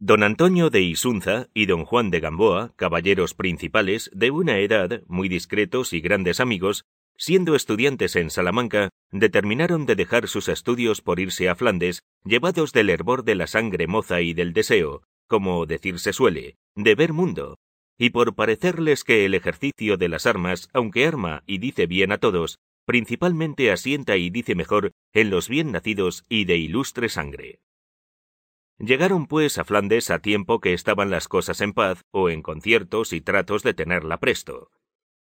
Don Antonio de Isunza y don Juan de Gamboa, caballeros principales de una edad, muy discretos y grandes amigos, siendo estudiantes en Salamanca, determinaron de dejar sus estudios por irse a Flandes, llevados del hervor de la sangre moza y del deseo, como decirse suele, de ver mundo, y por parecerles que el ejercicio de las armas, aunque arma y dice bien a todos, principalmente asienta y dice mejor en los bien nacidos y de ilustre sangre. Llegaron pues a Flandes a tiempo que estaban las cosas en paz o en conciertos y tratos de tenerla presto.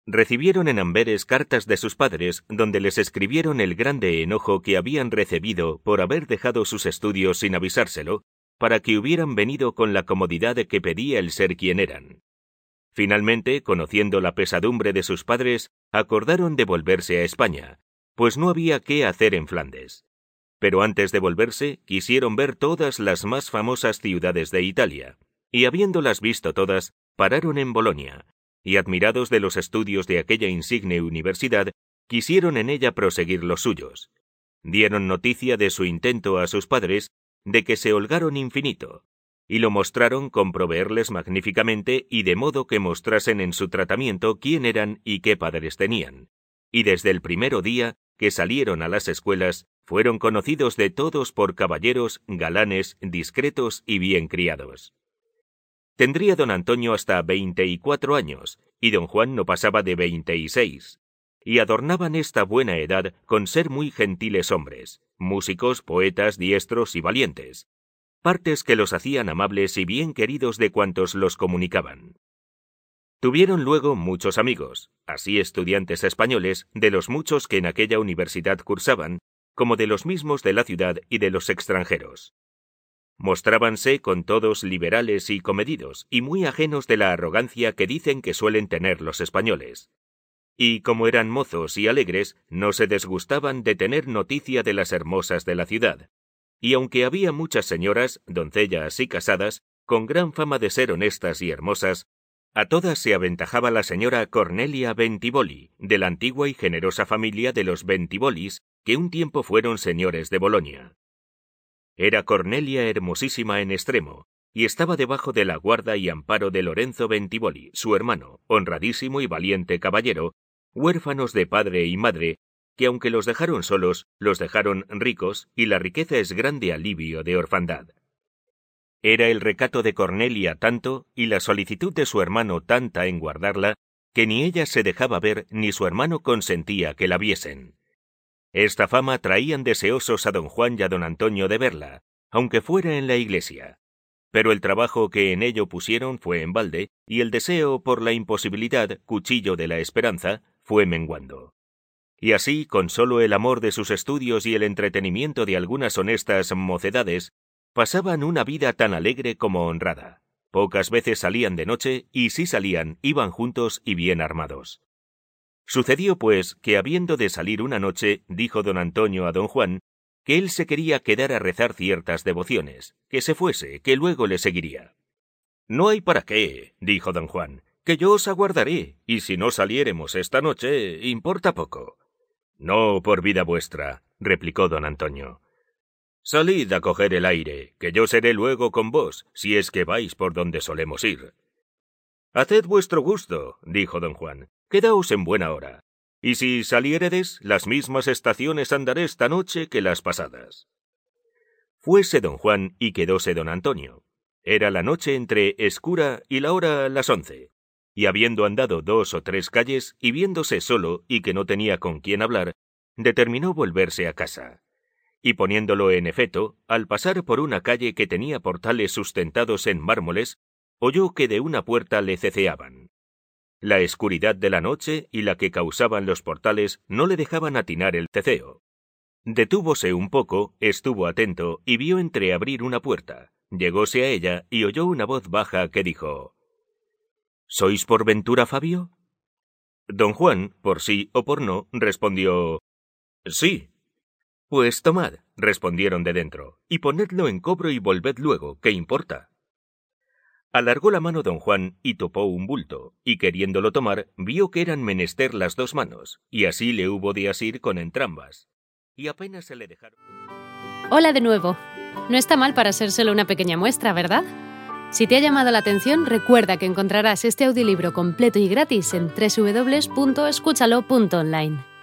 Recibieron en Amberes cartas de sus padres donde les escribieron el grande enojo que habían recibido por haber dejado sus estudios sin avisárselo, para que hubieran venido con la comodidad de que pedía el ser quien eran. Finalmente, conociendo la pesadumbre de sus padres, acordaron de volverse a España, pues no había qué hacer en Flandes pero antes de volverse quisieron ver todas las más famosas ciudades de Italia, y habiéndolas visto todas, pararon en Bolonia, y admirados de los estudios de aquella insigne universidad, quisieron en ella proseguir los suyos. Dieron noticia de su intento a sus padres, de que se holgaron infinito, y lo mostraron con proveerles magníficamente y de modo que mostrasen en su tratamiento quién eran y qué padres tenían. Y desde el primero día que salieron a las escuelas, fueron conocidos de todos por caballeros, galanes, discretos y bien criados. Tendría don Antonio hasta veinte y cuatro años, y don Juan no pasaba de veinte y seis, y adornaban esta buena edad con ser muy gentiles hombres, músicos, poetas, diestros y valientes, partes que los hacían amables y bien queridos de cuantos los comunicaban. Tuvieron luego muchos amigos, así estudiantes españoles, de los muchos que en aquella universidad cursaban, como de los mismos de la ciudad y de los extranjeros. Mostrábanse con todos liberales y comedidos, y muy ajenos de la arrogancia que dicen que suelen tener los españoles. Y como eran mozos y alegres, no se desgustaban de tener noticia de las hermosas de la ciudad. Y aunque había muchas señoras, doncellas y casadas, con gran fama de ser honestas y hermosas, a todas se aventajaba la señora Cornelia Bentiboli, de la antigua y generosa familia de los Bentibolis, que un tiempo fueron señores de Bolonia. Era Cornelia hermosísima en extremo, y estaba debajo de la guarda y amparo de Lorenzo Bentiboli, su hermano, honradísimo y valiente caballero, huérfanos de padre y madre, que aunque los dejaron solos, los dejaron ricos, y la riqueza es grande alivio de orfandad. Era el recato de Cornelia tanto y la solicitud de su hermano tanta en guardarla, que ni ella se dejaba ver ni su hermano consentía que la viesen. Esta fama traían deseosos a don Juan y a don Antonio de verla, aunque fuera en la iglesia. Pero el trabajo que en ello pusieron fue en balde, y el deseo por la imposibilidad, cuchillo de la esperanza, fue menguando. Y así, con solo el amor de sus estudios y el entretenimiento de algunas honestas mocedades, pasaban una vida tan alegre como honrada. Pocas veces salían de noche y si salían iban juntos y bien armados. Sucedió, pues, que habiendo de salir una noche, dijo don Antonio a don Juan, que él se quería quedar a rezar ciertas devociones, que se fuese, que luego le seguiría. No hay para qué, dijo don Juan, que yo os aguardaré, y si no saliéremos esta noche, importa poco. No, por vida vuestra, replicó don Antonio. Salid a coger el aire, que yo seré luego con vos, si es que vais por donde solemos ir. Haced vuestro gusto, dijo don Juan, quedaos en buena hora. Y si saliéredes, las mismas estaciones andaré esta noche que las pasadas. Fuese don Juan y quedóse don Antonio. Era la noche entre escura y la hora las once, y habiendo andado dos o tres calles y viéndose solo y que no tenía con quién hablar, determinó volverse a casa y poniéndolo en efecto, al pasar por una calle que tenía portales sustentados en mármoles, oyó que de una puerta le ceceaban. La escuridad de la noche y la que causaban los portales no le dejaban atinar el ceceo. Detúvose un poco, estuvo atento y vio entreabrir una puerta. Llegóse a ella y oyó una voz baja que dijo ¿Sois por ventura Fabio? Don Juan, por sí o por no, respondió Sí. Pues tomad, respondieron de dentro, y ponedlo en cobro y volved luego, ¿qué importa? Alargó la mano don Juan y topó un bulto, y queriéndolo tomar, vio que eran menester las dos manos, y así le hubo de asir con entrambas. Y apenas se le dejaron. Hola de nuevo. No está mal para ser solo una pequeña muestra, ¿verdad? Si te ha llamado la atención, recuerda que encontrarás este audiolibro completo y gratis en www.escúchalo.online.